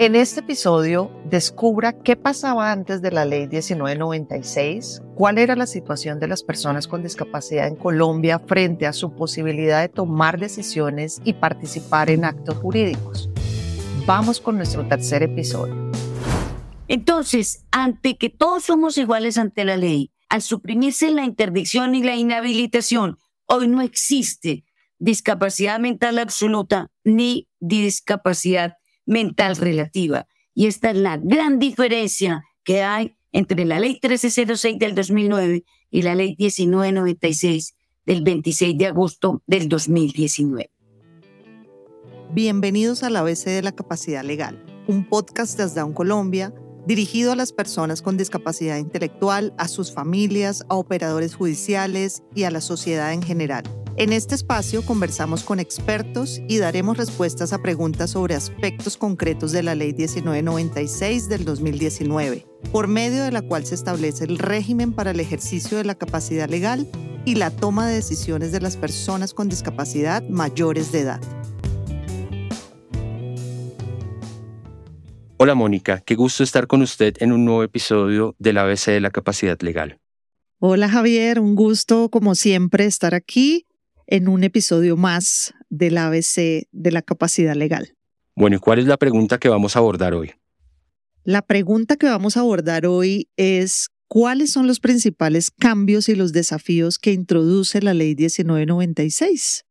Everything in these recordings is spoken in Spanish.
En este episodio, descubra qué pasaba antes de la ley 1996, cuál era la situación de las personas con discapacidad en Colombia frente a su posibilidad de tomar decisiones y participar en actos jurídicos. Vamos con nuestro tercer episodio. Entonces, ante que todos somos iguales ante la ley, al suprimirse la interdicción y la inhabilitación, hoy no existe discapacidad mental absoluta ni discapacidad mental relativa. Y esta es la gran diferencia que hay entre la ley 1306 del 2009 y la ley 1996 del 26 de agosto del 2019. Bienvenidos a la ABC de la Capacidad Legal, un podcast de Asdown Colombia dirigido a las personas con discapacidad intelectual, a sus familias, a operadores judiciales y a la sociedad en general. En este espacio conversamos con expertos y daremos respuestas a preguntas sobre aspectos concretos de la Ley 1996 del 2019, por medio de la cual se establece el régimen para el ejercicio de la capacidad legal y la toma de decisiones de las personas con discapacidad mayores de edad. Hola Mónica, qué gusto estar con usted en un nuevo episodio del ABC de la capacidad legal. Hola Javier, un gusto como siempre estar aquí en un episodio más del ABC de la capacidad legal. Bueno, ¿y cuál es la pregunta que vamos a abordar hoy? La pregunta que vamos a abordar hoy es ¿cuáles son los principales cambios y los desafíos que introduce la ley 1996?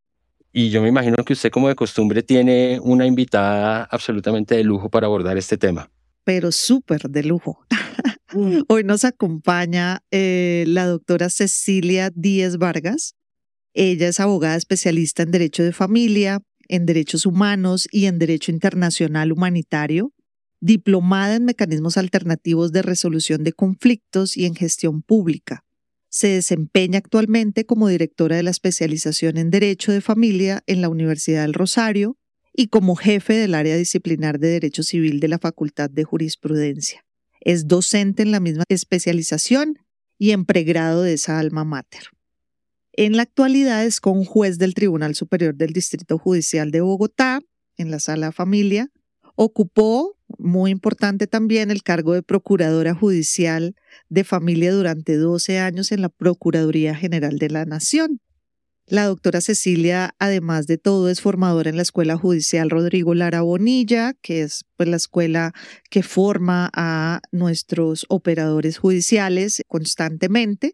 Y yo me imagino que usted como de costumbre tiene una invitada absolutamente de lujo para abordar este tema. Pero súper de lujo. Mm. Hoy nos acompaña eh, la doctora Cecilia Díez Vargas. Ella es abogada especialista en Derecho de Familia, en Derechos Humanos y en Derecho Internacional Humanitario, diplomada en Mecanismos Alternativos de Resolución de Conflictos y en Gestión Pública. Se desempeña actualmente como directora de la especialización en Derecho de Familia en la Universidad del Rosario y como jefe del área disciplinar de Derecho Civil de la Facultad de Jurisprudencia. Es docente en la misma especialización y en pregrado de esa alma mater. En la actualidad es con juez del Tribunal Superior del Distrito Judicial de Bogotá, en la Sala Familia. Ocupó, muy importante también, el cargo de Procuradora Judicial de Familia durante 12 años en la Procuraduría General de la Nación. La doctora Cecilia, además de todo, es formadora en la Escuela Judicial Rodrigo Lara Bonilla, que es pues, la escuela que forma a nuestros operadores judiciales constantemente.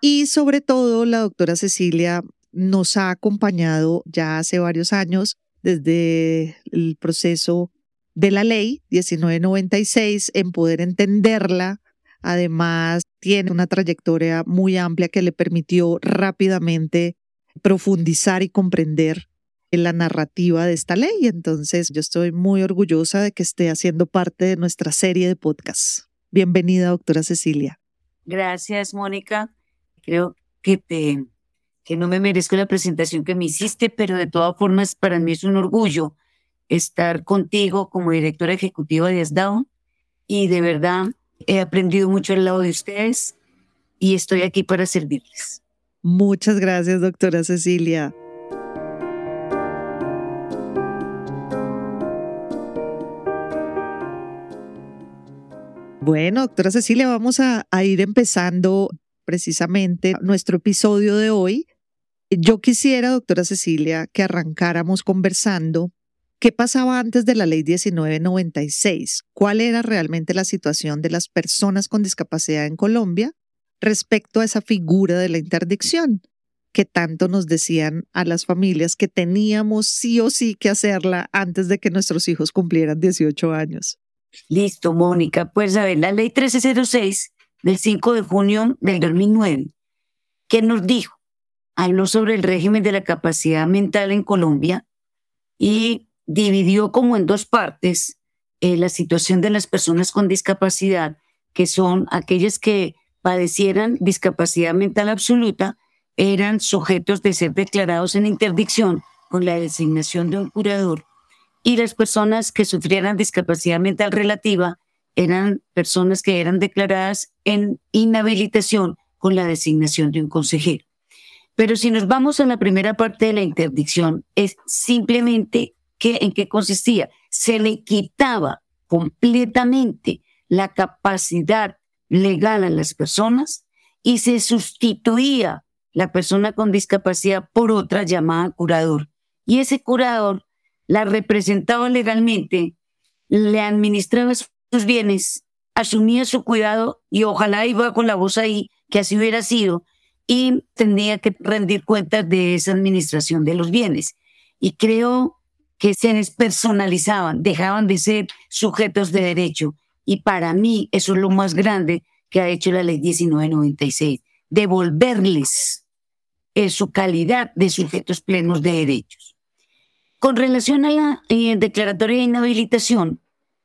Y sobre todo, la doctora Cecilia nos ha acompañado ya hace varios años desde el proceso de la ley 1996 en poder entenderla. Además, tiene una trayectoria muy amplia que le permitió rápidamente profundizar y comprender la narrativa de esta ley. Entonces, yo estoy muy orgullosa de que esté haciendo parte de nuestra serie de podcasts. Bienvenida, doctora Cecilia. Gracias, Mónica. Creo que te que no me merezco la presentación que me hiciste, pero de todas formas para mí es un orgullo estar contigo como directora ejecutiva de ASDAO y de verdad he aprendido mucho al lado de ustedes y estoy aquí para servirles. Muchas gracias, doctora Cecilia. Bueno, doctora Cecilia, vamos a ir empezando precisamente nuestro episodio de hoy. Yo quisiera, doctora Cecilia, que arrancáramos conversando qué pasaba antes de la ley 1996, cuál era realmente la situación de las personas con discapacidad en Colombia respecto a esa figura de la interdicción que tanto nos decían a las familias que teníamos sí o sí que hacerla antes de que nuestros hijos cumplieran 18 años. Listo, Mónica. Pues a ver, la ley 1306 del 5 de junio del 2009, que nos dijo, habló sobre el régimen de la capacidad mental en Colombia y dividió como en dos partes eh, la situación de las personas con discapacidad, que son aquellas que padecieran discapacidad mental absoluta, eran sujetos de ser declarados en interdicción con la designación de un curador, y las personas que sufrieran discapacidad mental relativa eran personas que eran declaradas en inhabilitación con la designación de un consejero. Pero si nos vamos a la primera parte de la interdicción, es simplemente que, en qué consistía. Se le quitaba completamente la capacidad legal a las personas y se sustituía la persona con discapacidad por otra llamada curador. Y ese curador la representaba legalmente, le administraba sus bienes, asumía su cuidado y ojalá iba con la voz ahí, que así hubiera sido, y tendría que rendir cuentas de esa administración de los bienes. Y creo que se despersonalizaban, dejaban de ser sujetos de derecho. Y para mí eso es lo más grande que ha hecho la ley 1996, devolverles su calidad de sujetos plenos de derechos. Con relación a la eh, declaratoria de inhabilitación,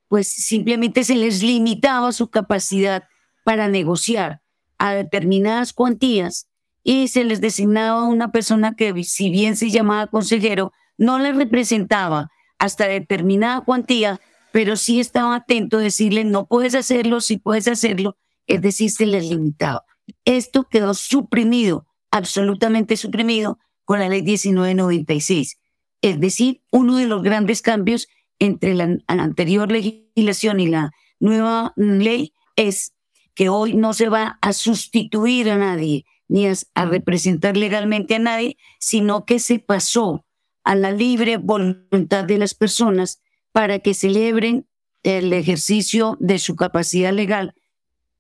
pues simplemente se les limitaba su capacidad para negociar a determinadas cuantías y se les designaba una persona que, si bien se llamaba consejero, no les representaba hasta determinada cuantía, pero sí estaba atento a decirle, no puedes hacerlo, si puedes hacerlo, es decir, se les limitaba. Esto quedó suprimido, absolutamente suprimido con la ley 1996. Es decir, uno de los grandes cambios entre la, anterior legislación y la nueva ley es que hoy no se va a sustituir a nadie ni a, a representar legalmente a nadie, sino que se pasó a la libre voluntad de las personas para que celebren el ejercicio de su capacidad legal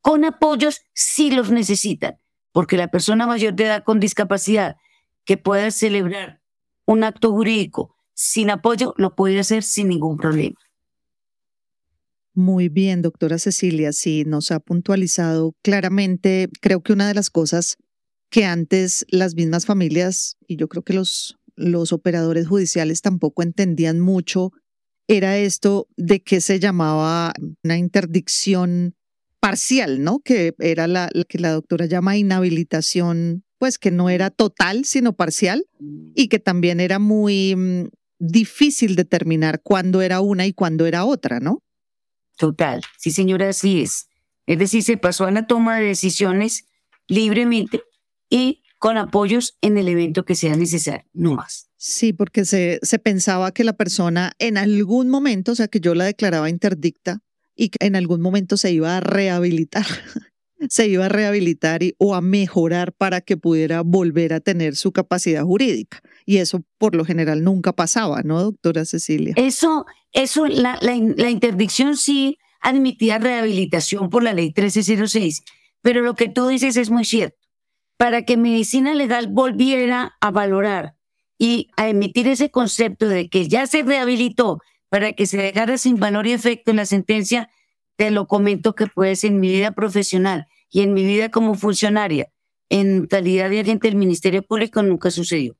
con apoyos si los necesitan, porque la persona mayor de edad con discapacidad que pueda celebrar un acto jurídico sin apoyo lo puede hacer sin ningún problema. Muy bien, doctora Cecilia, sí, nos ha puntualizado claramente. Creo que una de las cosas que antes las mismas familias, y yo creo que los, los operadores judiciales tampoco entendían mucho, era esto de que se llamaba una interdicción parcial, ¿no? Que era la, que la doctora llama inhabilitación, pues que no era total, sino parcial, y que también era muy mm, difícil determinar cuándo era una y cuándo era otra, ¿no? Total, sí señora, así es. Es decir, se pasó a la toma de decisiones libremente y con apoyos en el evento que sea necesario, no más. Sí, porque se, se pensaba que la persona en algún momento, o sea, que yo la declaraba interdicta, y que en algún momento se iba a rehabilitar, se iba a rehabilitar o a mejorar para que pudiera volver a tener su capacidad jurídica. Y eso por lo general nunca pasaba, ¿no, doctora Cecilia? Eso, eso, la, la, la interdicción sí admitía rehabilitación por la ley 1306, pero lo que tú dices es muy cierto. Para que medicina legal volviera a valorar y a emitir ese concepto de que ya se rehabilitó, para que se dejara sin valor y efecto en la sentencia, te lo comento que pues en mi vida profesional y en mi vida como funcionaria, en calidad de agente del Ministerio Público, nunca sucedió.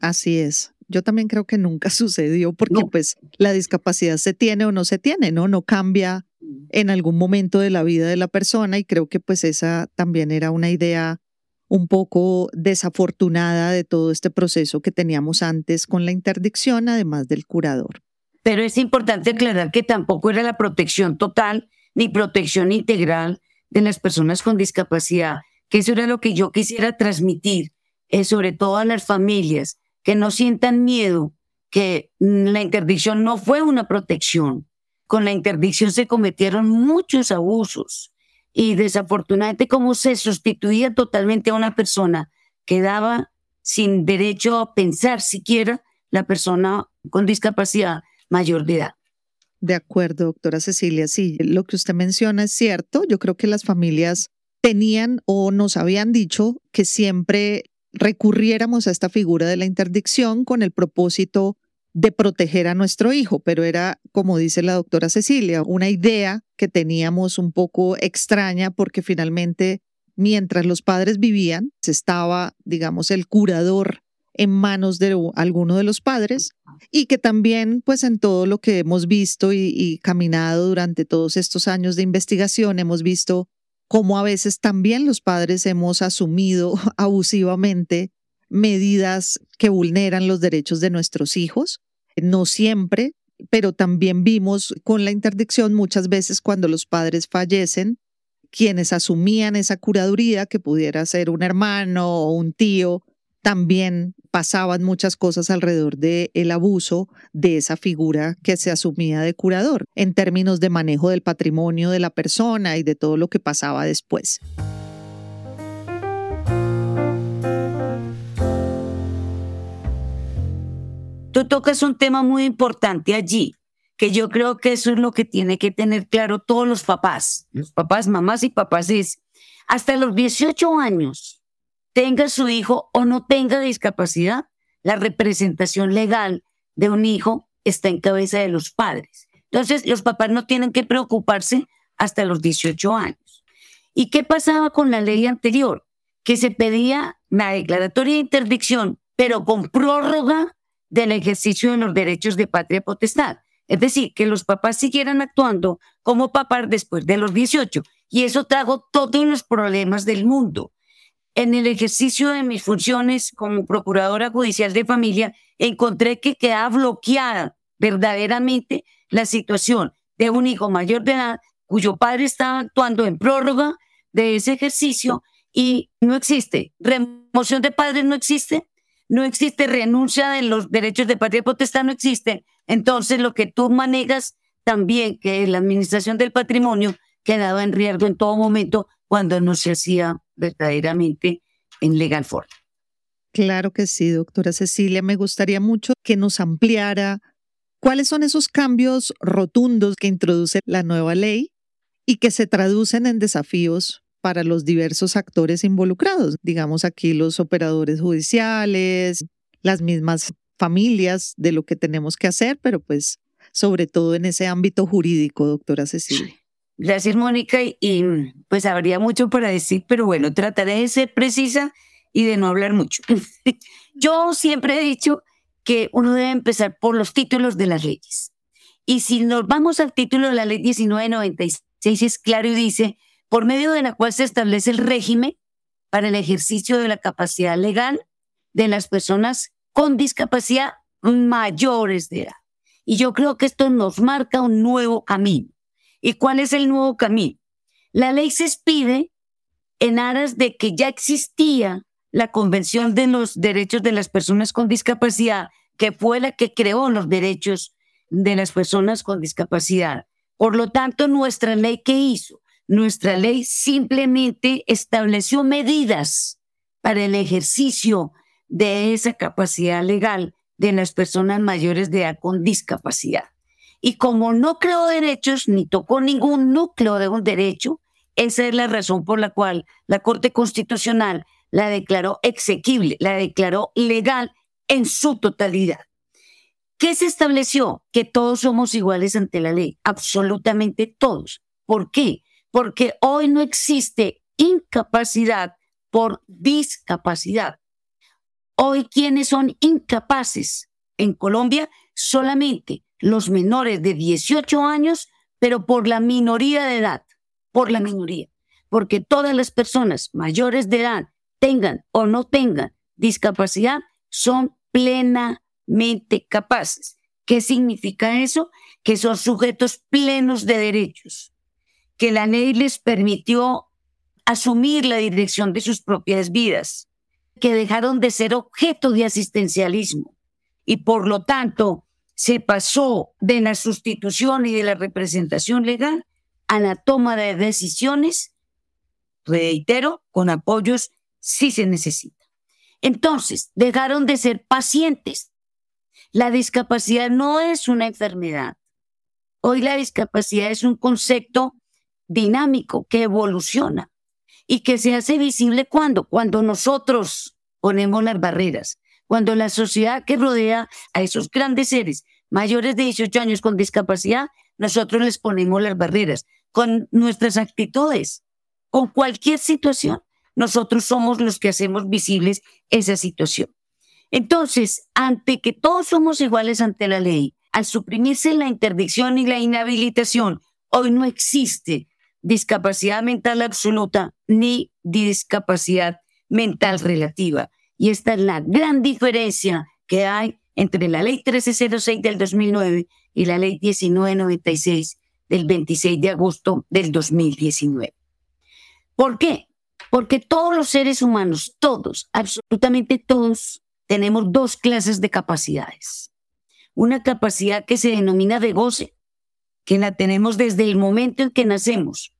Así es. Yo también creo que nunca sucedió porque pues la discapacidad se tiene o no se tiene, ¿no? No cambia en algún momento de la vida de la persona y creo que pues esa también era una idea un poco desafortunada de todo este proceso que teníamos antes con la interdicción, además del curador. Pero es importante aclarar que tampoco era la protección total ni protección integral de las personas con discapacidad, que eso era lo que yo quisiera transmitir, eh, sobre todo a las familias, que no sientan miedo, que la interdicción no fue una protección. Con la interdicción se cometieron muchos abusos y desafortunadamente como se sustituía totalmente a una persona, quedaba sin derecho a pensar siquiera la persona con discapacidad mayor de edad. De acuerdo, doctora Cecilia. Sí, lo que usted menciona es cierto. Yo creo que las familias tenían o nos habían dicho que siempre recurriéramos a esta figura de la interdicción con el propósito de proteger a nuestro hijo, pero era, como dice la doctora Cecilia, una idea que teníamos un poco extraña porque finalmente, mientras los padres vivían, estaba, digamos, el curador en manos de alguno de los padres y que también pues en todo lo que hemos visto y, caminado durante todos estos años de investigación hemos visto cómo a veces también los padres hemos asumido abusivamente medidas que vulneran los derechos de nuestros hijos, no siempre, pero también vimos con la interdicción muchas veces cuando los padres fallecen, quienes asumían esa curaduría, que pudiera ser un hermano o un tío, también pasaban muchas cosas alrededor del el abuso de esa figura que se asumía de curador, en términos de manejo del patrimonio de la persona y de todo lo que pasaba después. Tú tocas un tema muy importante allí, que yo creo que eso es lo que tiene que tener claro todos los papás, los papás, mamás y papás, es hasta los 18 años, tenga su hijo o no tenga discapacidad, la representación legal de un hijo está en cabeza de los padres. Entonces, los papás no tienen que preocuparse hasta los 18 años. ¿Y qué pasaba con la ley anterior? Que se pedía la declaratoria de interdicción, pero con prórroga del ejercicio de los derechos de patria potestad. Es decir, que los papás siguieran actuando como papás después de los 18. Y eso trajo todos los problemas del mundo. En el ejercicio de mis funciones como procuradora judicial de familia, encontré que quedaba bloqueada verdaderamente la situación de un hijo mayor de edad cuyo padre estaba actuando en prórroga de ese ejercicio y no existe. Remoción de padres no existe, no existe renuncia de los derechos de patria potestad, no existe. Entonces, lo que tú manejas también, que la administración del patrimonio, quedaba en riesgo en todo momento cuando no se hacía verdaderamente en legal forma. Claro que sí, doctora Cecilia. Me gustaría mucho que nos ampliara cuáles son esos cambios rotundos que introduce la nueva ley y que se traducen en desafíos para los diversos actores involucrados, digamos aquí los operadores judiciales, las mismas familias de lo que tenemos que hacer, pero pues sobre todo en ese ámbito jurídico, doctora Cecilia. Gracias, Mónica. Y, pues habría mucho para decir, pero bueno, trataré de ser precisa y de no hablar mucho. Yo siempre he dicho que uno debe empezar por los títulos de las leyes. Y si nos vamos al título de la ley 1996, es claro y dice por medio de la cual se establece el régimen para el ejercicio de la capacidad legal de las personas con discapacidad mayores de edad. Y yo creo que esto nos marca un nuevo camino. ¿Y cuál es el nuevo camino? La ley se expide en aras de que ya existía la Convención de los Derechos de las Personas con Discapacidad, que fue la que creó los derechos de las personas con discapacidad. Por lo tanto, nuestra ley, ¿qué hizo? Nuestra ley simplemente estableció medidas para el ejercicio de esa capacidad legal de las personas mayores de edad con discapacidad. Y como no creó derechos ni tocó ningún núcleo de un derecho, esa es la razón por la cual la Corte Constitucional la declaró exequible, la declaró legal en su totalidad. ¿Qué se estableció? Que todos somos iguales ante la ley, absolutamente todos. ¿Por qué? porque hoy no existe incapacidad por discapacidad. Hoy quienes son incapaces en Colombia solamente los menores de 18 años, pero por la minoría de edad, por la minoría, porque todas las personas mayores de edad, tengan o no tengan discapacidad, son plenamente capaces. ¿Qué significa eso? Que son sujetos plenos de derechos que la ley les permitió asumir la dirección de sus propias vidas, que dejaron de ser objeto de asistencialismo y por lo tanto se pasó de la sustitución y de la representación legal a la toma de decisiones, reitero, con apoyos si se necesita. Entonces, dejaron de ser pacientes. La discapacidad no es una enfermedad. Hoy la discapacidad es un concepto dinámico que evoluciona y que se hace visible cuando, cuando nosotros ponemos las barreras, cuando la sociedad que rodea a esos grandes seres mayores de 18 años con discapacidad, nosotros les ponemos las barreras con nuestras actitudes, con cualquier situación. Nosotros somos los que hacemos visibles esa situación. Entonces, ante que todos somos iguales ante la ley, al suprimirse la interdicción y la inhabilitación, hoy no existe discapacidad mental absoluta ni discapacidad mental relativa. Y esta es la gran diferencia que hay entre la ley 1306 del 2009 y la ley 1996 del 26 de agosto del 2019. ¿Por qué? Porque todos los seres humanos, todos, absolutamente todos, tenemos dos clases de capacidades. Una capacidad que se denomina de goce, que la tenemos desde el momento en que nacemos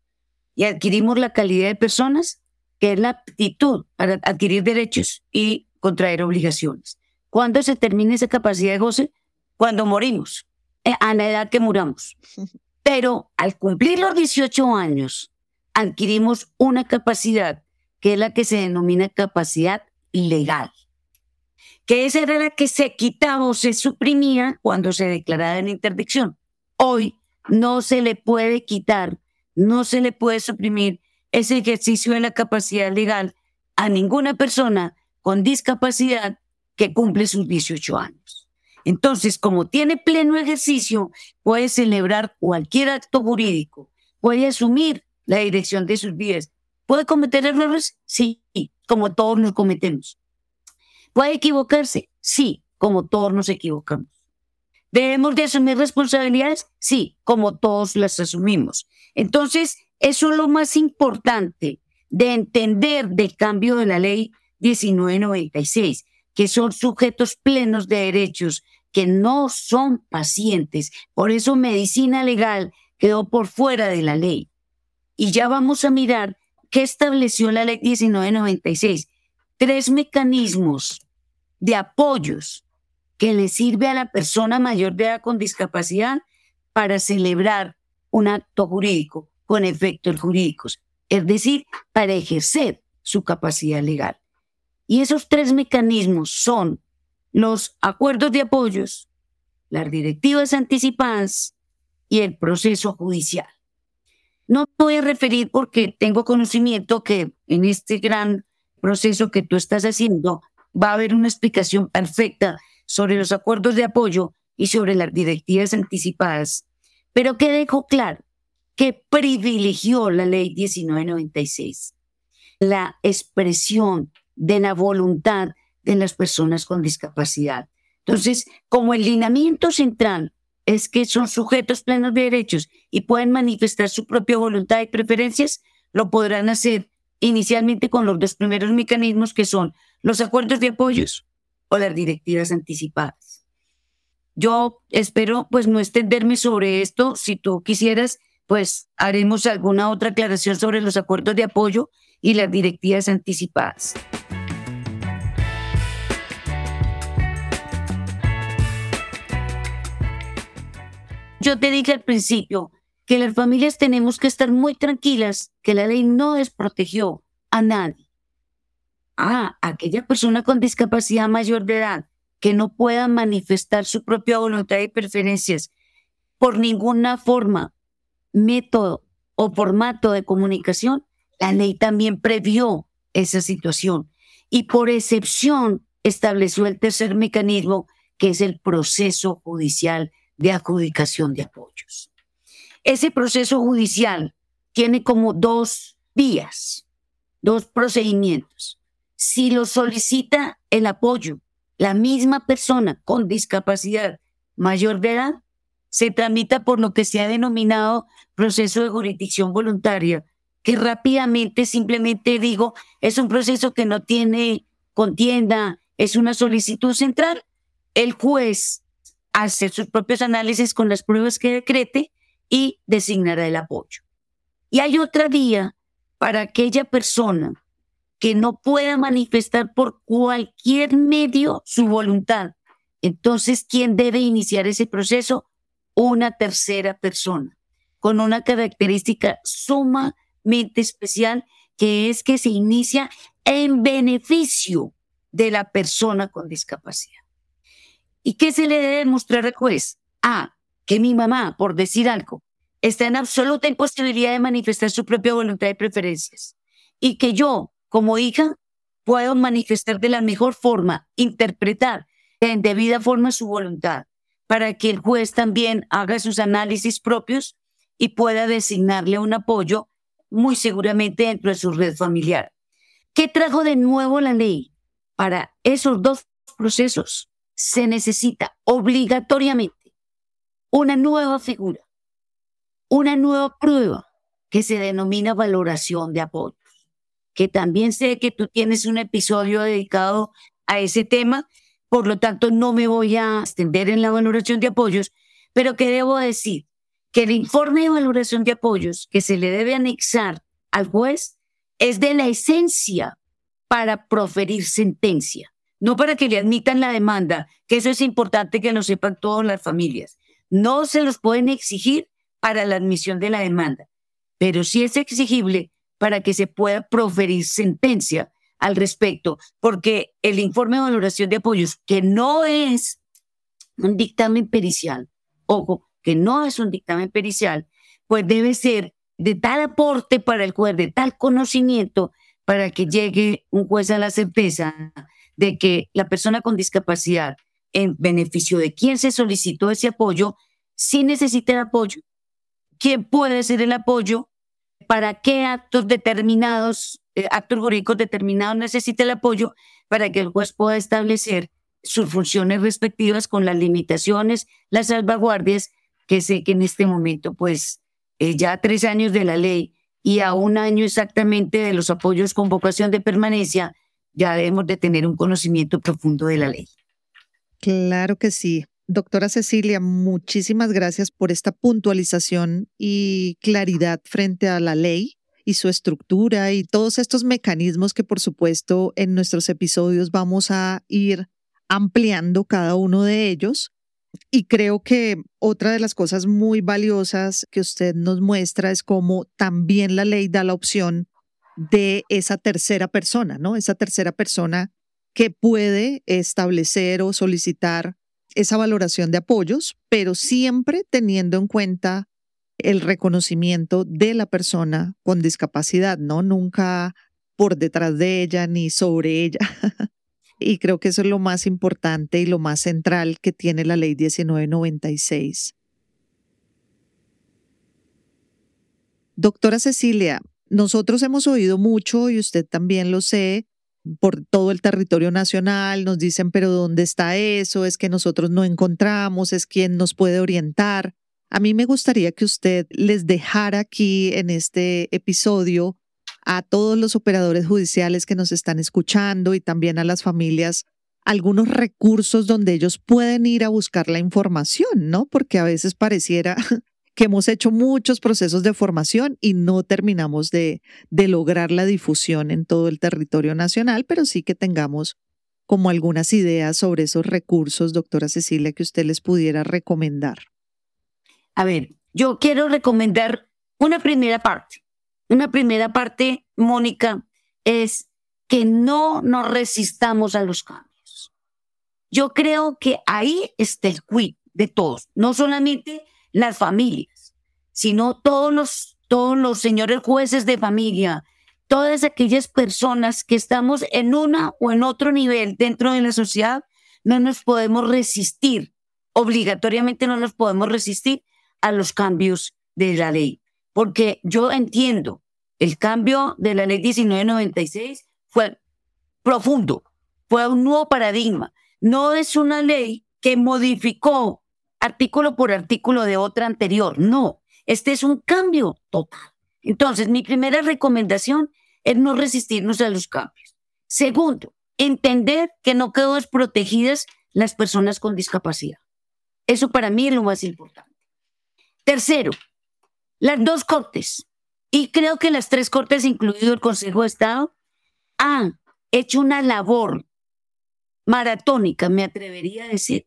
y adquirimos la calidad de personas, que es la aptitud para adquirir derechos y contraer obligaciones. ¿Cuándo se termina esa capacidad de goce? Cuando morimos, eh, a la edad que muramos. Pero al cumplir los 18 años, adquirimos una capacidad que es la que se denomina capacidad legal que esa era la que se quitaba o se suprimía cuando se declaraba en interdicción. Hoy no se le puede quitar, no se le puede suprimir ese ejercicio de la capacidad legal a ninguna persona con discapacidad que cumple sus 18 años. Entonces, como tiene pleno ejercicio, puede celebrar cualquier acto jurídico, puede asumir la dirección de sus vidas. ¿Puede cometer errores? Sí, como todos los cometemos. ¿Puede equivocarse? Sí, como todos nos equivocamos. ¿Debemos de asumir responsabilidades? Sí, como todos las asumimos. Entonces, eso es lo más importante de entender del cambio de la ley 1996, que son sujetos plenos de derechos, que no son pacientes. Por eso medicina legal quedó por fuera de la ley. Y ya vamos a mirar qué estableció la ley 1996. Tres mecanismos de apoyos que le sirve a la persona mayor de edad con discapacidad para celebrar un acto jurídico con efectos jurídicos, es decir, para ejercer su capacidad legal. Y esos tres mecanismos son los acuerdos de apoyos, las directivas anticipadas y el proceso judicial. No voy a referir porque tengo conocimiento que en este gran proceso que tú estás haciendo va a haber una explicación perfecta sobre los acuerdos de apoyo y sobre las directivas anticipadas, pero que dejó claro que privilegió la ley 1996, la expresión de la voluntad de las personas con discapacidad. Entonces, como el lineamiento central es que son sujetos plenos de derechos y pueden manifestar su propia voluntad y preferencias, lo podrán hacer inicialmente con los dos primeros mecanismos que son los acuerdos de apoyos o las directivas anticipadas. Yo espero pues no extenderme sobre esto. Si tú quisieras, pues haremos alguna otra aclaración sobre los acuerdos de apoyo y las directivas anticipadas. Yo te dije al principio que las familias tenemos que estar muy tranquilas, que la ley no desprotegió a nadie. Ah, aquella persona con discapacidad mayor de edad que no pueda manifestar su propia voluntad y preferencias por ninguna forma, método o formato de comunicación, la ley también previó esa situación y por excepción estableció el tercer mecanismo que es el proceso judicial de adjudicación de apoyos. Ese proceso judicial tiene como dos vías, dos procedimientos. Si lo solicita el apoyo la misma persona con discapacidad mayor de edad, se tramita por lo que se ha denominado proceso de jurisdicción voluntaria, que rápidamente simplemente digo, es un proceso que no tiene contienda, es una solicitud central. El juez hace sus propios análisis con las pruebas que decrete y designará el apoyo. Y hay otra vía para aquella persona que no pueda manifestar por cualquier medio su voluntad. Entonces, ¿quién debe iniciar ese proceso? Una tercera persona, con una característica sumamente especial, que es que se inicia en beneficio de la persona con discapacidad. ¿Y qué se le debe mostrar al juez? A, que mi mamá, por decir algo, está en absoluta imposibilidad de manifestar su propia voluntad y preferencias. Y que yo, como hija, puedo manifestar de la mejor forma, interpretar en debida forma su voluntad, para que el juez también haga sus análisis propios y pueda designarle un apoyo muy seguramente dentro de su red familiar. ¿Qué trajo de nuevo la ley? Para esos dos procesos se necesita obligatoriamente una nueva figura, una nueva prueba que se denomina valoración de apoyos. Que también sé que tú tienes un episodio dedicado a ese tema, por lo tanto no me voy a extender en la valoración de apoyos, pero que debo decir que el informe de valoración de apoyos que se le debe anexar al juez es de la esencia para proferir sentencia, no para que le admitan la demanda, que eso es importante que lo sepan todas las familias. No se los pueden exigir para la admisión de la demanda, pero sí es exigible para que se pueda proferir sentencia al respecto, porque el informe de valoración de apoyos, que no es un dictamen pericial, ojo, que no es un dictamen pericial, pues debe ser de tal aporte para el juez, de tal conocimiento, para que llegue un juez a la certeza de que la persona con discapacidad, en beneficio de quien se solicitó ese apoyo, sí necesita el apoyo. ¿Quién puede ser el apoyo? ¿Para qué actos determinados, eh, actos jurídicos determinados necesita el apoyo? Para que el juez pueda establecer sus funciones respectivas con las limitaciones, las salvaguardias que sé que en este momento, pues, eh, ya tres años de la ley y a un año exactamente de los apoyos con vocación de permanencia, ya debemos de tener un conocimiento profundo de la ley. Claro que sí. Doctora Cecilia, muchísimas gracias por esta puntualización y claridad frente a la ley y su estructura y todos estos mecanismos que por supuesto en nuestros episodios vamos a ir ampliando cada uno de ellos. Y creo que otra de las cosas muy valiosas que usted nos muestra es cómo también la ley da la opción de esa tercera persona, ¿no? Esa tercera persona que puede establecer o solicitar esa valoración de apoyos, pero siempre teniendo en cuenta el reconocimiento de la persona con discapacidad, ¿no? Nunca por detrás de ella ni sobre ella. y creo que eso es lo más importante y lo más central que tiene la ley 1996. Doctora Cecilia, nosotros hemos oído mucho y usted también lo sé por todo el territorio nacional, nos dicen, pero ¿dónde está eso? Es que nosotros no encontramos, es quien nos puede orientar. A mí me gustaría que usted les dejara aquí en este episodio a todos los operadores judiciales que nos están escuchando y también a las familias algunos recursos donde ellos pueden ir a buscar la información, ¿no? Porque a veces pareciera que hemos hecho muchos procesos de formación y no terminamos de, de lograr la difusión en todo el territorio nacional, pero sí que tengamos como algunas ideas sobre esos recursos, doctora Cecilia, que usted les pudiera recomendar. A ver, yo quiero recomendar una primera parte. Una primera parte, Mónica, es que no nos resistamos a los cambios. Yo creo que ahí está el quid de todos, no solamente las familias, sino todos los, todos los señores jueces de familia, todas aquellas personas que estamos en una o en otro nivel dentro de la sociedad, no nos podemos resistir, obligatoriamente no nos podemos resistir a los cambios de la ley. Porque yo entiendo, el cambio de la ley 1996 fue profundo, fue un nuevo paradigma. No es una ley que modificó artículo por artículo de otra anterior. No, este es un cambio total. Entonces, mi primera recomendación es no resistirnos a los cambios. Segundo, entender que no quedó desprotegidas las personas con discapacidad. Eso para mí es lo más importante. Tercero, las dos cortes, y creo que las tres cortes, incluido el Consejo de Estado, han hecho una labor maratónica, me atrevería a decir,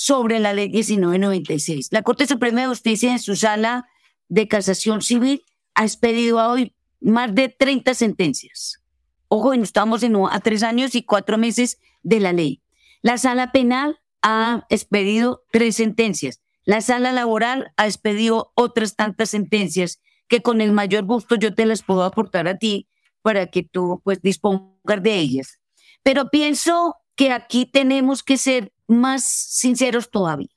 sobre la ley 1996. La Corte Suprema de Justicia en su sala de casación civil ha expedido hoy más de 30 sentencias. Ojo, estamos en, a tres años y cuatro meses de la ley. La sala penal ha expedido tres sentencias. La sala laboral ha expedido otras tantas sentencias que con el mayor gusto yo te las puedo aportar a ti para que tú pues dispongas de ellas. Pero pienso que aquí tenemos que ser más sinceros todavía.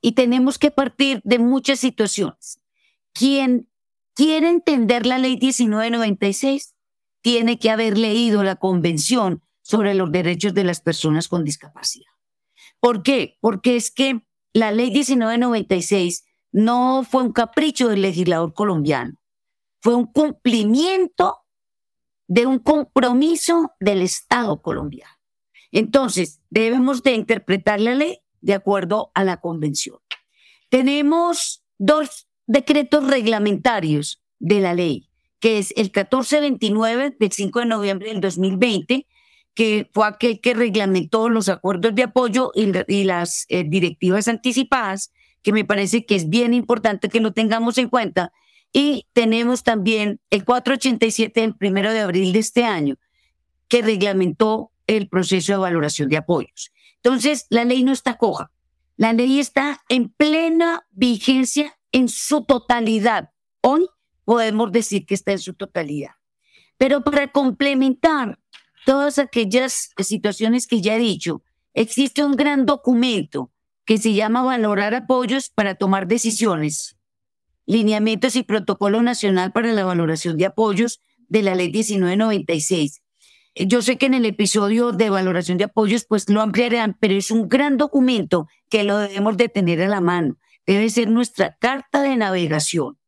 Y tenemos que partir de muchas situaciones. Quien quiere entender la ley 1996 tiene que haber leído la Convención sobre los Derechos de las Personas con Discapacidad. ¿Por qué? Porque es que la ley 1996 no fue un capricho del legislador colombiano, fue un cumplimiento de un compromiso del Estado colombiano. Entonces, debemos de interpretar la ley de acuerdo a la convención. Tenemos dos decretos reglamentarios de la ley, que es el 1429 del 5 de noviembre del 2020, que fue aquel que reglamentó los acuerdos de apoyo y, las eh, directivas anticipadas, que me parece que es bien importante que lo tengamos en cuenta. Y tenemos también el 487 del primero de abril de este año, que reglamentó el proceso de valoración de apoyos. Entonces, la ley no está coja. La ley está en plena vigencia en su totalidad. Hoy podemos decir que está en su totalidad. Pero para complementar todas aquellas situaciones que ya he dicho, existe un gran documento que se llama Valorar apoyos para tomar decisiones, lineamientos y protocolo nacional para la valoración de apoyos de la ley 1996. Yo sé que en el episodio de valoración de apoyos pues lo ampliarán, pero es un gran documento que lo debemos de tener a la mano. Debe ser nuestra carta de navegación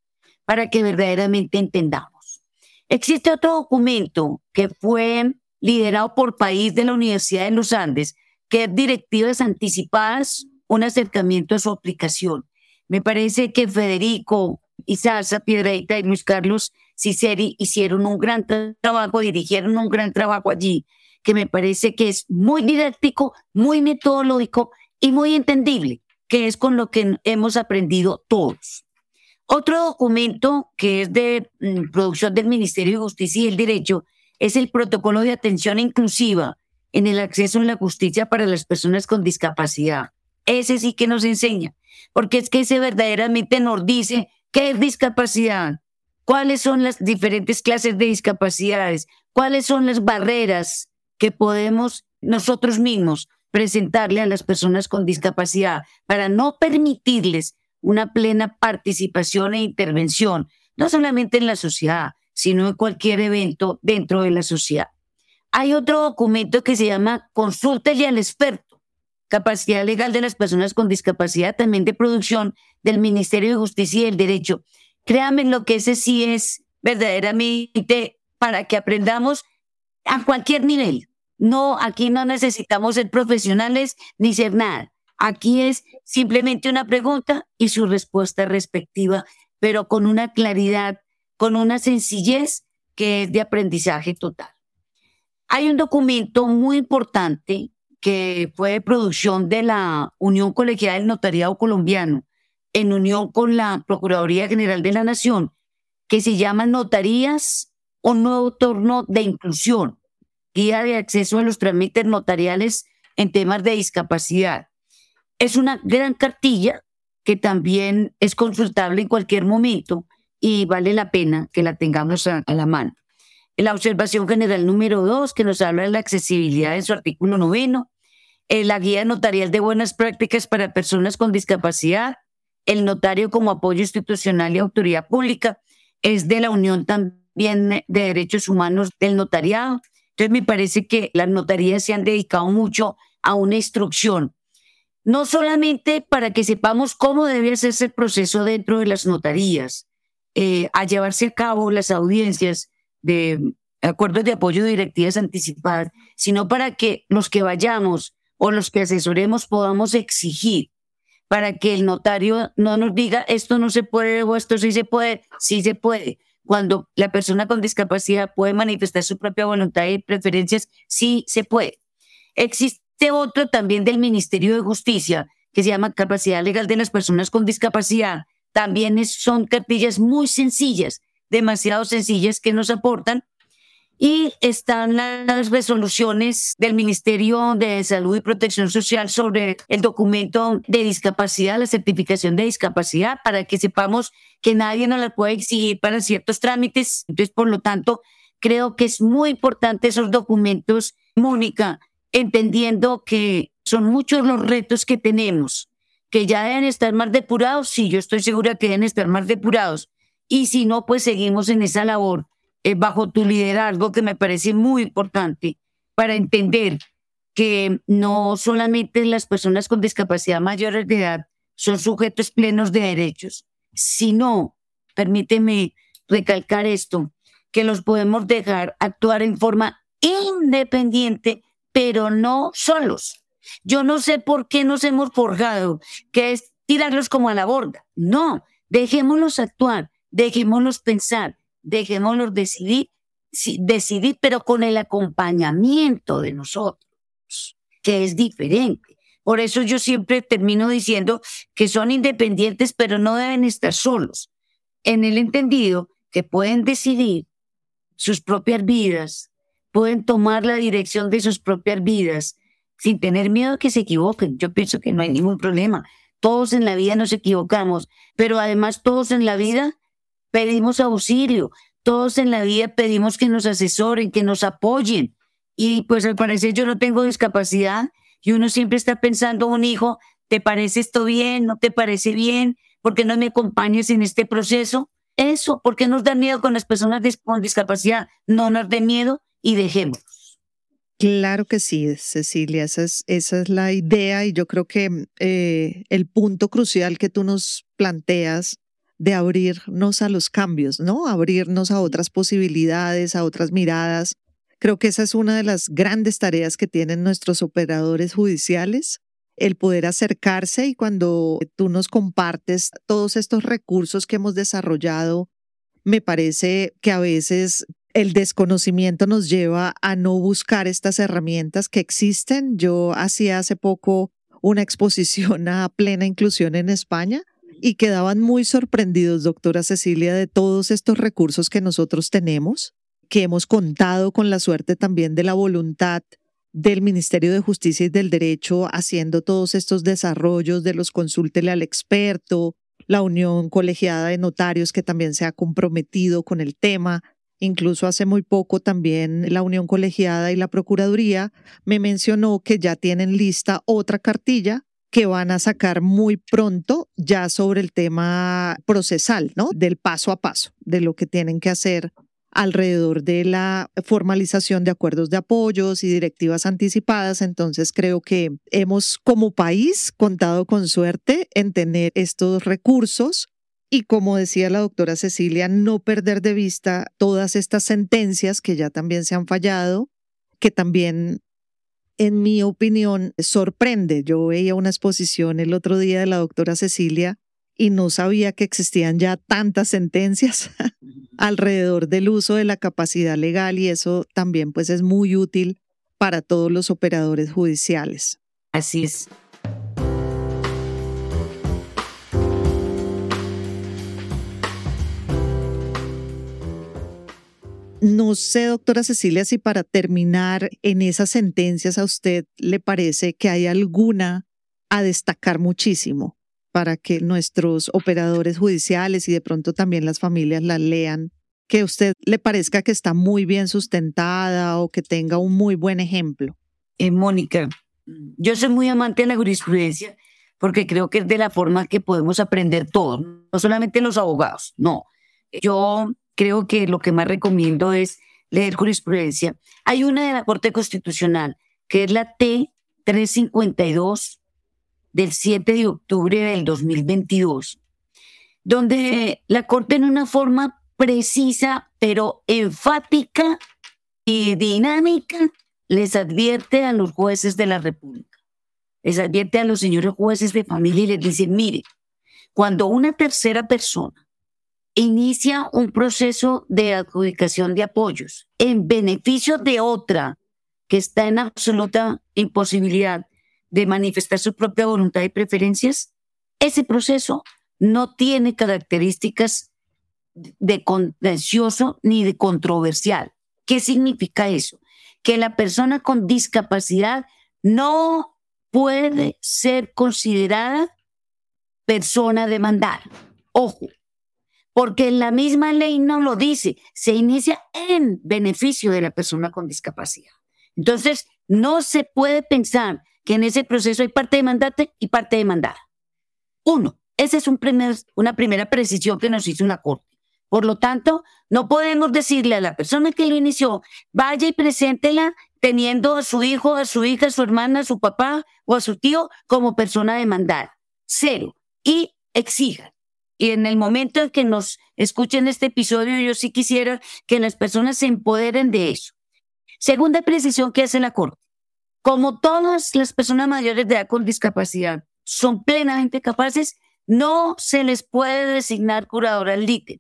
para que verdaderamente entendamos. Existe otro documento que fue liderado por país de la Universidad de los Andes, que es Directivas Anticipadas, un acercamiento a su aplicación. Me parece que Federico Isaza, Piedraita y Luis Carlos Ciceri hicieron un gran trabajo, dirigieron un gran trabajo allí, que me parece que es muy didáctico, muy metodológico y muy entendible, que es con lo que hemos aprendido todos. Otro documento que es de mm, producción del Ministerio de Justicia y el Derecho es el Protocolo de Atención Inclusiva en el acceso a la justicia para las personas con discapacidad. Ese sí que nos enseña, porque es que ese verdaderamente nos dice qué es discapacidad, cuáles son las diferentes clases de discapacidades, cuáles son las barreras que podemos nosotros mismos presentarle a las personas con discapacidad para no permitirles una plena participación e intervención, no solamente en la sociedad, sino en cualquier evento dentro de la sociedad. Hay otro documento que se llama Consúltele al experto, capacidad legal de las personas con discapacidad, también de producción del Ministerio de Justicia y el Derecho. Créanme lo que ese sí es verdaderamente para que aprendamos a cualquier nivel. No, aquí no necesitamos ser profesionales ni ser nada. Aquí es simplemente una pregunta y su respuesta respectiva, pero con una claridad, con una sencillez que es de aprendizaje total. Hay un documento muy importante que fue producción de la Unión Colegial del Notariado Colombiano en unión con la Procuraduría General de la Nación, que se llama Notarías, un nuevo torno de inclusión, guía de acceso a los trámites notariales en temas de discapacidad. Es una gran cartilla que también es consultable en cualquier momento y vale la pena que la tengamos a, la mano. La observación general número dos, que nos habla de la accesibilidad en su artículo noveno, eh, la guía notarial de buenas prácticas para personas con discapacidad, el notario como apoyo institucional y autoridad pública, es de la Unión también de Derechos Humanos del Notariado. Entonces me parece que las notarías se han dedicado mucho a una instrucción no solamente para que sepamos cómo debe hacerse el proceso dentro de las notarías, eh, a llevarse a cabo las audiencias de acuerdos de apoyo de directivas anticipadas, sino para que los que vayamos o los que asesoremos podamos exigir para que el notario no nos diga esto no se puede o esto sí se puede, sí se puede. Cuando la persona con discapacidad puede manifestar su propia voluntad y preferencias, sí se puede. Existe otro también del Ministerio de Justicia, que se llama Capacidad Legal de las Personas con Discapacidad. También son cartillas muy sencillas, demasiado sencillas que nos aportan. Y están las resoluciones del Ministerio de Salud y Protección Social sobre el documento de discapacidad, la certificación de discapacidad, para que sepamos que nadie nos la puede exigir para ciertos trámites. Entonces, por lo tanto, creo que es muy importante esos documentos, Mónica, entendiendo que son muchos los retos que tenemos, que ya deben estar más depurados, sí, yo estoy segura que deben estar más depurados, y si no, pues seguimos en esa labor eh, bajo tu liderazgo que me parece muy importante para entender que no solamente las personas con discapacidad mayores de edad son sujetos plenos de derechos, sino, permíteme recalcar esto, que los podemos dejar actuar en forma independiente, pero no solos. Yo no sé por qué nos hemos forjado, que es tirarlos como a la borda. No, dejémoslos actuar, dejémoslos pensar, dejémoslos decidir, decidir, pero con el acompañamiento de nosotros, que es diferente. Por eso yo siempre termino diciendo que son independientes, pero no deben estar solos, en el entendido que pueden decidir sus propias vidas, pueden tomar la dirección de sus propias vidas sin tener miedo a que se equivoquen. Yo pienso que no hay ningún problema. Todos en la vida nos equivocamos, pero además todos en la vida pedimos auxilio, todos en la vida pedimos que nos asesoren, que nos apoyen. Y pues al parecer yo no tengo discapacidad y uno siempre está pensando un hijo, ¿te parece esto bien? ¿No te parece bien? ¿Por qué no me acompañas en este proceso? Eso, ¿por qué nos da miedo con las personas con discapacidad? No nos dé miedo y dejemos. Claro que sí, Cecilia, esa es, esa es la idea y yo creo que eh, el punto crucial que tú nos planteas de abrirnos a los cambios, ¿no? Abrirnos a otras posibilidades, a otras miradas. Creo que esa es una de las grandes tareas que tienen nuestros operadores judiciales, el poder acercarse y cuando tú nos compartes todos estos recursos que hemos desarrollado, me parece que a veces el desconocimiento nos lleva a no buscar estas herramientas que existen. Yo hacía hace poco una exposición a plena inclusión en España y quedaban muy sorprendidos, doctora Cecilia, de todos estos recursos que nosotros tenemos, que hemos contado con la suerte también de la voluntad del Ministerio de Justicia y del Derecho haciendo todos estos desarrollos de los consúltele al experto, la Unión Colegiada de Notarios que también se ha comprometido con el tema. Incluso hace muy poco también la Unión Colegiada y la Procuraduría me mencionó que ya tienen lista otra cartilla que van a sacar muy pronto ya sobre el tema procesal, ¿no? Del paso a paso, de lo que tienen que hacer alrededor de la formalización de acuerdos de apoyos y directivas anticipadas. Entonces creo que hemos como país contado con suerte en tener estos recursos y como decía la doctora Cecilia, no perder de vista todas estas sentencias que ya también se han fallado, que también en mi opinión, sorprende. Yo veía una exposición el otro día de la doctora Cecilia y no sabía que existían ya tantas sentencias alrededor del uso de la capacidad legal y eso también pues es muy útil para todos los operadores judiciales. Así es. No sé, doctora Cecilia, si para terminar en esas sentencias a usted le parece que hay alguna a destacar muchísimo para que nuestros operadores judiciales y de pronto también las familias la lean, que a usted le parezca que está muy bien sustentada o que tenga un muy buen ejemplo. Eh, Mónica, yo soy muy amante de la jurisprudencia porque creo que es de la forma que podemos aprender todo, no solamente los abogados, no. Yo creo que lo que más recomiendo es leer jurisprudencia. Hay una de la Corte Constitucional, que es la T352 del 7 de octubre del 2022, donde la Corte en una forma precisa, pero enfática y dinámica, les advierte a los jueces de la República, les advierte a los señores jueces de familia y les dice, mire, cuando una tercera persona inicia un proceso de adjudicación de apoyos en beneficio de otra que está en absoluta imposibilidad de manifestar su propia voluntad y preferencias, ese proceso no tiene características de contencioso ni de controversial. ¿Qué significa eso? Que la persona con discapacidad no puede ser considerada persona demandada. Ojo, porque la misma ley no lo dice, se inicia en beneficio de la persona con discapacidad. Entonces, no se puede pensar que en ese proceso hay parte demandante y parte demandada. Uno, esa es una primera precisión que nos hizo una corte. Por lo tanto, no podemos decirle a la persona que lo inició, vaya y preséntela teniendo a su hijo, a su hija, a su hermana, a su papá o a su tío como persona demandada. Cero. Y exijan y en el momento en que nos escuchen este episodio, yo sí quisiera que las personas se empoderen de eso. Segunda precisión que hace la Corte. Como todas las personas mayores de edad con discapacidad son plenamente capaces, no se les puede designar curadora al ítem.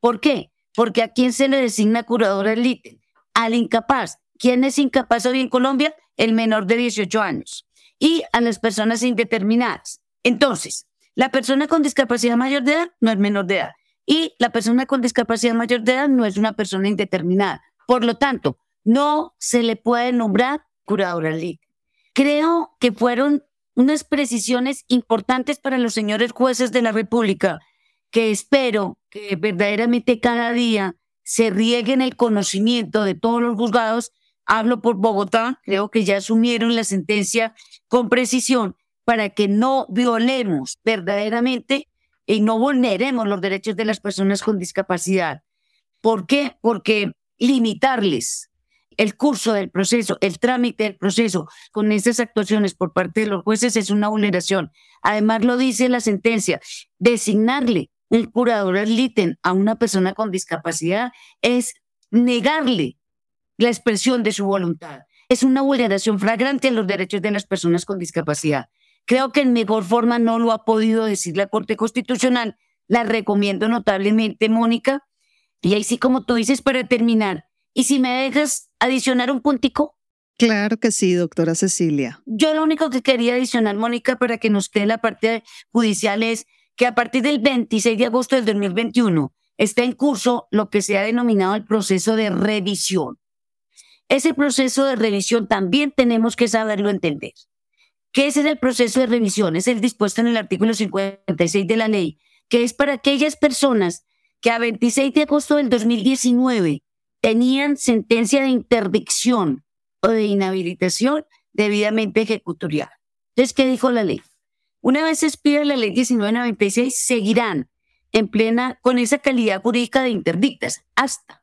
¿Por qué? Porque a quién se le designa curadora al ítem? Al incapaz. ¿Quién es incapaz hoy en Colombia? El menor de 18 años. Y a las personas indeterminadas. Entonces, la persona con discapacidad mayor de edad no es menor de edad. Y la persona con discapacidad mayor de edad no es una persona indeterminada. Por lo tanto, no se le puede nombrar curadora al ítem. Creo que fueron unas precisiones importantes para los señores jueces de la República, que espero que verdaderamente cada día se rieguen el conocimiento de todos los juzgados. Hablo por Bogotá, creo que ya asumieron la sentencia con precisión para que no violemos verdaderamente y no vulneremos los derechos de las personas con discapacidad. ¿Por qué? Porque limitarles el curso del proceso, el trámite del proceso con esas actuaciones por parte de los jueces es una vulneración. Además, lo dice la sentencia, designarle un curador al ítem a una persona con discapacidad es negarle la expresión de su voluntad. Es una vulneración flagrante a los derechos de las personas con discapacidad. Creo que en mejor forma no lo ha podido decir la Corte Constitucional. La recomiendo notablemente, Mónica. Y ahí sí, como tú dices, para terminar, y si me dejas adicionar un puntico. Claro que sí, doctora Cecilia. Yo lo único que quería adicionar, Mónica, para que nos quede la parte judicial es que a partir del 26 de agosto del 2021 está en curso lo que se ha denominado el proceso de revisión. Ese proceso de revisión también tenemos que saberlo entender. ¿Qué es el proceso de revisión? Es el dispuesto en el artículo 56 de la ley, que es para aquellas personas que a 26 de agosto del 2019 tenían sentencia de interdicción o de inhabilitación debidamente ejecutorial. Entonces, ¿qué dijo la ley? Una vez expira la ley 1996, seguirán en plena con esa calidad jurídica de interdictas hasta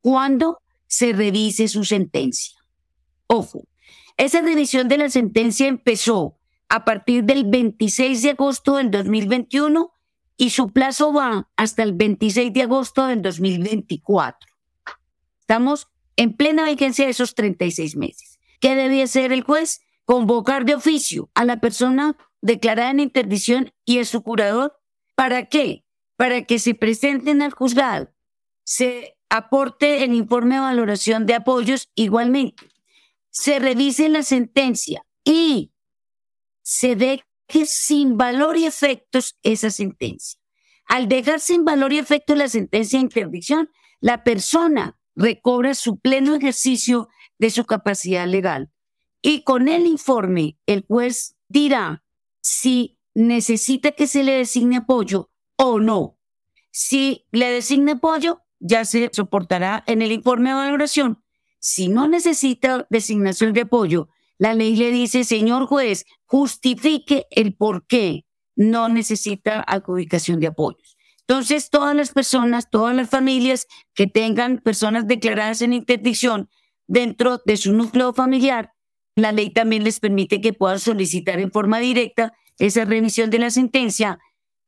cuando se revise su sentencia. Ojo, esa revisión de la sentencia empezó a partir del 26 de agosto del 2021 y su plazo va hasta el 26 de agosto del 2024. Estamos en plena vigencia de esos 36 meses. ¿Qué debía hacer el juez? Convocar de oficio a la persona declarada en interdicción y a su curador. ¿Para qué? Para que se presenten al juzgado, se aporte el informe de valoración de apoyos igualmente, se revise la sentencia y se deje sin valor y efectos esa sentencia. Al dejar sin valor y efecto la sentencia de interdicción, la persona recobra su pleno ejercicio de su capacidad legal. Y con el informe, el juez dirá si necesita que se le designe apoyo o no. Si le designa apoyo, ya se soportará en el informe de valoración. Si no necesita designación de apoyo, la ley le dice, señor juez, justifique el por qué no necesita adjudicación de apoyos. Entonces, todas las personas, todas las familias que tengan personas declaradas en interdicción dentro de su núcleo familiar, la ley también les permite que puedan solicitar en forma directa esa revisión de la sentencia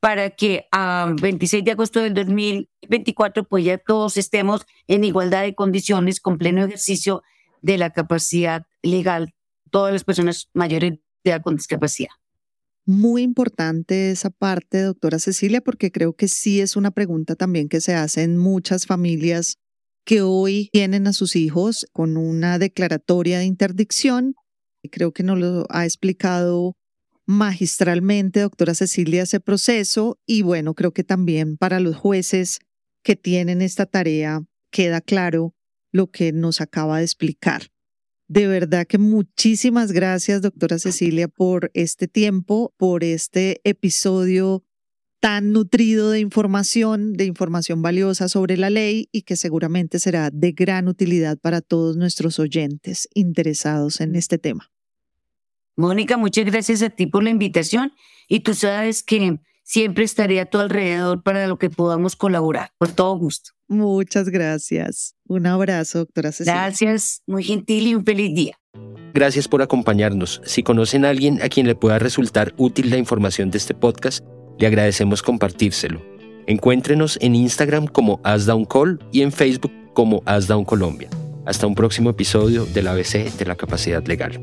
para que a 26 de agosto del 2024 pues ya todos estemos en igualdad de condiciones con pleno ejercicio de la capacidad legal, todas las personas mayores de edad con discapacidad. Muy importante esa parte, doctora Cecilia, porque creo que sí es una pregunta también que se hace en muchas familias que hoy tienen a sus hijos con una declaratoria de interdicción. Creo que nos lo ha explicado magistralmente, doctora Cecilia, ese proceso. Y bueno, creo que también para los jueces que tienen esta tarea queda claro lo que nos acaba de explicar. De verdad que muchísimas gracias, doctora Cecilia, por este tiempo, por este episodio tan nutrido de información, de información valiosa sobre la ley y que seguramente será de gran utilidad para todos nuestros oyentes interesados en este tema. Mónica, muchas gracias a ti por la invitación y tú sabes que siempre estaré a tu alrededor para lo que podamos colaborar, por todo gusto. Muchas gracias. Un abrazo, doctora Cecilia. Gracias, muy gentil y un feliz día. Gracias por acompañarnos. Si conocen a alguien a quien le pueda resultar útil la información de este podcast, Le agradecemos compartírselo. Encuéntrenos en Instagram como AsDownCall y en Facebook como AsDown Colombia. Hasta un próximo episodio del ABC de la capacidad legal.